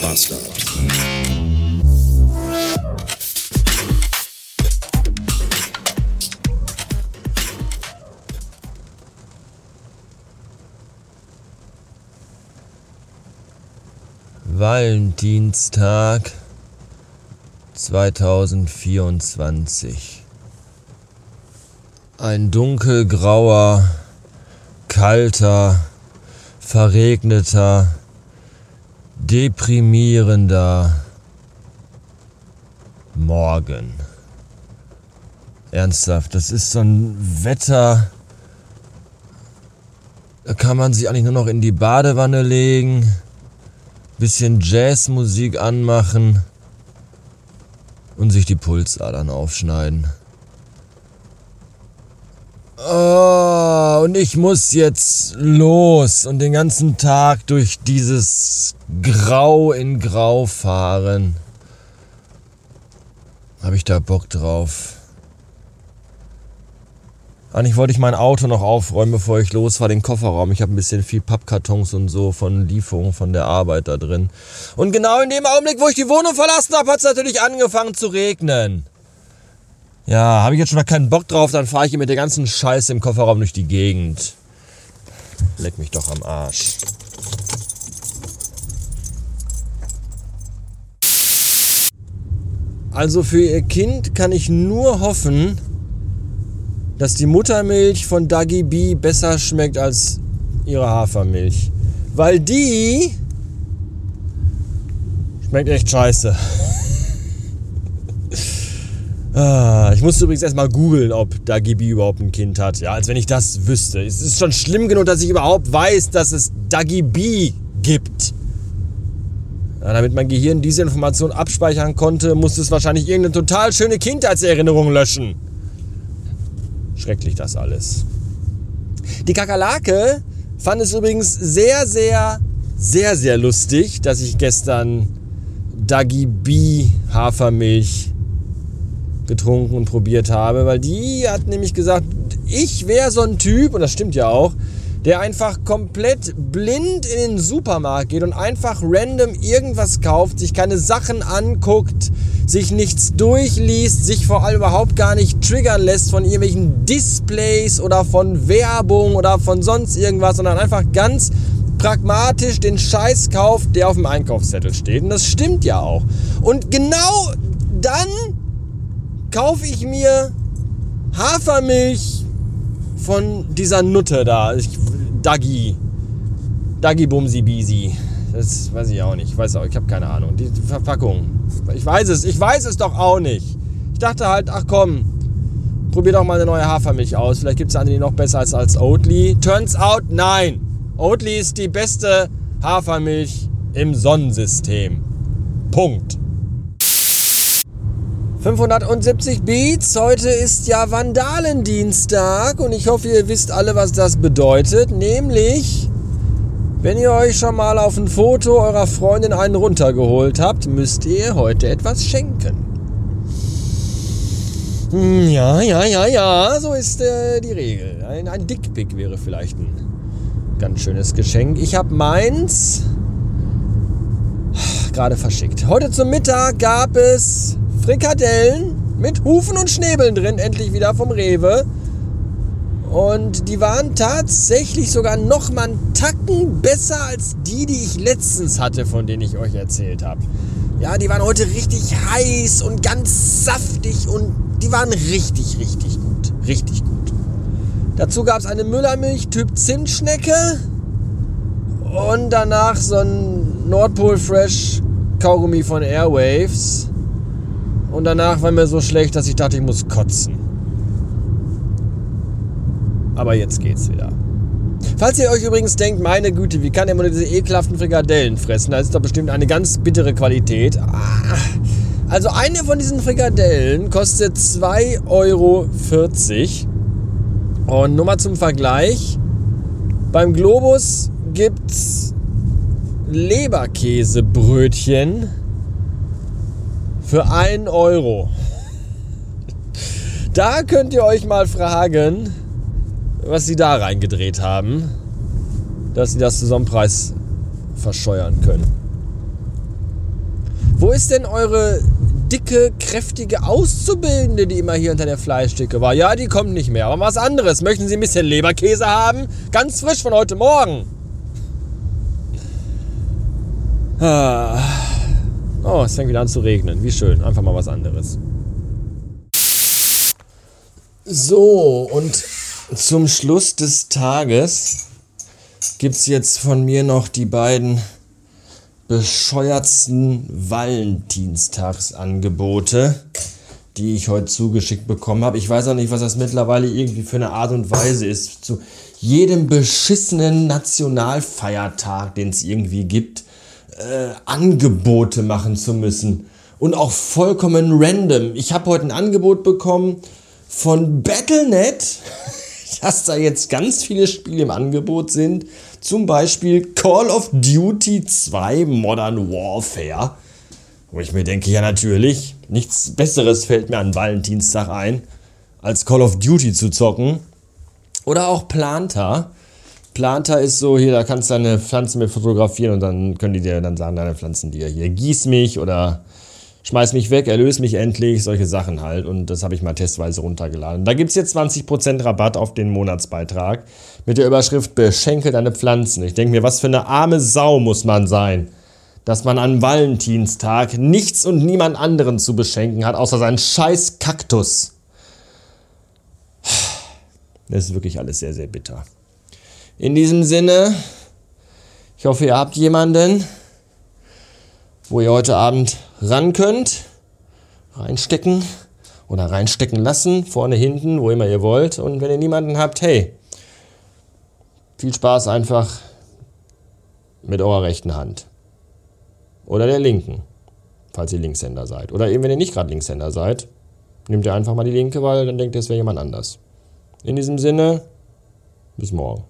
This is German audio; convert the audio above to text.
Bastard. Valentinstag 2024. Ein dunkelgrauer, kalter, verregneter, deprimierender Morgen. Ernsthaft, das ist so ein Wetter. Da kann man sich eigentlich nur noch in die Badewanne legen, bisschen Jazzmusik anmachen und sich die Pulsadern aufschneiden. Oh, und ich muss jetzt los und den ganzen Tag durch dieses Grau in Grau fahren. Habe ich da Bock drauf? Eigentlich wollte ich mein Auto noch aufräumen, bevor ich los war, den Kofferraum. Ich habe ein bisschen viel Pappkartons und so von Lieferungen von der Arbeit da drin. Und genau in dem Augenblick, wo ich die Wohnung verlassen habe, hat es natürlich angefangen zu regnen. Ja, habe ich jetzt schon mal keinen Bock drauf, dann fahre ich hier mit der ganzen Scheiße im Kofferraum durch die Gegend. Leck mich doch am Arsch. Also für ihr Kind kann ich nur hoffen, dass die Muttermilch von Dagi B besser schmeckt als ihre Hafermilch. Weil die schmeckt echt scheiße. Ah, ich musste übrigens erstmal googeln, ob Dagibi überhaupt ein Kind hat. Ja, als wenn ich das wüsste. Es ist schon schlimm genug, dass ich überhaupt weiß, dass es Dagibi gibt. Ja, damit mein Gehirn diese Information abspeichern konnte, musste es wahrscheinlich irgendeine total schöne Kindheitserinnerung löschen. Schrecklich das alles. Die Kakerlake fand es übrigens sehr, sehr, sehr, sehr lustig, dass ich gestern Dagibi Hafermilch getrunken und probiert habe, weil die hat nämlich gesagt, ich wäre so ein Typ, und das stimmt ja auch, der einfach komplett blind in den Supermarkt geht und einfach random irgendwas kauft, sich keine Sachen anguckt, sich nichts durchliest, sich vor allem überhaupt gar nicht triggern lässt von irgendwelchen Displays oder von Werbung oder von sonst irgendwas, sondern einfach ganz pragmatisch den Scheiß kauft, der auf dem Einkaufszettel steht. Und das stimmt ja auch. Und genau dann kaufe ich mir Hafermilch von dieser Nutte da. Dagi. Dagi Bumsi Bisi. Das weiß ich auch nicht. Ich weiß auch, ich habe keine Ahnung. Die Verpackung. Ich weiß es, ich weiß es doch auch nicht. Ich dachte halt, ach komm, probier doch mal eine neue Hafermilch aus. Vielleicht gibt es eine, die noch besser ist als Oatly. Turns out, nein. Oatly ist die beste Hafermilch im Sonnensystem. Punkt. 570 Beats. Heute ist ja Vandalendienstag und ich hoffe, ihr wisst alle, was das bedeutet. Nämlich, wenn ihr euch schon mal auf ein Foto eurer Freundin einen runtergeholt habt, müsst ihr heute etwas schenken. Hm, ja, ja, ja, ja, so ist äh, die Regel. Ein, ein Dickpick wäre vielleicht ein ganz schönes Geschenk. Ich habe meins gerade verschickt. Heute zum Mittag gab es Frikadellen mit Hufen und Schnäbeln drin, endlich wieder vom Rewe. Und die waren tatsächlich sogar noch mal einen Tacken besser als die, die ich letztens hatte, von denen ich euch erzählt habe. Ja, die waren heute richtig heiß und ganz saftig und die waren richtig, richtig gut. Richtig gut. Dazu gab es eine Müllermilch Typ Zimtschnecke und danach so ein Nordpol Fresh Kaugummi von Airwaves. Und danach war mir so schlecht, dass ich dachte, ich muss kotzen. Aber jetzt geht's wieder. Falls ihr euch übrigens denkt, meine Güte, wie kann der mal diese ekelhaften Frikadellen fressen? Da ist doch bestimmt eine ganz bittere Qualität. Ah, also eine von diesen Frikadellen kostet 2,40 Euro. Und nur mal zum Vergleich. Beim Globus gibt's Leberkäsebrötchen für 1 Euro. Da könnt ihr euch mal fragen, was sie da reingedreht haben, dass sie das Saisonpreis verscheuern können. Wo ist denn eure dicke, kräftige Auszubildende, die immer hier unter der Fleischdicke war? Ja, die kommt nicht mehr. Aber was anderes. Möchten Sie ein bisschen Leberkäse haben? Ganz frisch von heute Morgen. Ah. Oh, es fängt wieder an zu regnen. Wie schön. Einfach mal was anderes. So, und zum Schluss des Tages gibt es jetzt von mir noch die beiden bescheuertsten Valentinstagsangebote, die ich heute zugeschickt bekommen habe. Ich weiß auch nicht, was das mittlerweile irgendwie für eine Art und Weise ist. Zu jedem beschissenen Nationalfeiertag, den es irgendwie gibt, äh, Angebote machen zu müssen. Und auch vollkommen random. Ich habe heute ein Angebot bekommen von Battlenet, dass da jetzt ganz viele Spiele im Angebot sind. Zum Beispiel Call of Duty 2 Modern Warfare. Wo ich mir denke, ja natürlich, nichts Besseres fällt mir an Valentinstag ein, als Call of Duty zu zocken. Oder auch Planta. Planta ist so, hier, da kannst du deine Pflanzen mit fotografieren und dann können die dir dann sagen, deine Pflanzen dir hier, gieß mich oder schmeiß mich weg, erlöse mich endlich, solche Sachen halt. Und das habe ich mal testweise runtergeladen. Da gibt es jetzt 20% Rabatt auf den Monatsbeitrag mit der Überschrift Beschenke deine Pflanzen. Ich denke mir, was für eine arme Sau muss man sein, dass man an Valentinstag nichts und niemand anderen zu beschenken hat, außer seinen scheiß Kaktus. Das ist wirklich alles sehr, sehr bitter. In diesem Sinne, ich hoffe, ihr habt jemanden, wo ihr heute Abend ran könnt, reinstecken oder reinstecken lassen, vorne, hinten, wo immer ihr wollt. Und wenn ihr niemanden habt, hey, viel Spaß einfach mit eurer rechten Hand. Oder der linken, falls ihr Linkshänder seid. Oder eben, wenn ihr nicht gerade Linkshänder seid, nehmt ihr einfach mal die linke, weil dann denkt ihr, es wäre jemand anders. In diesem Sinne, bis morgen.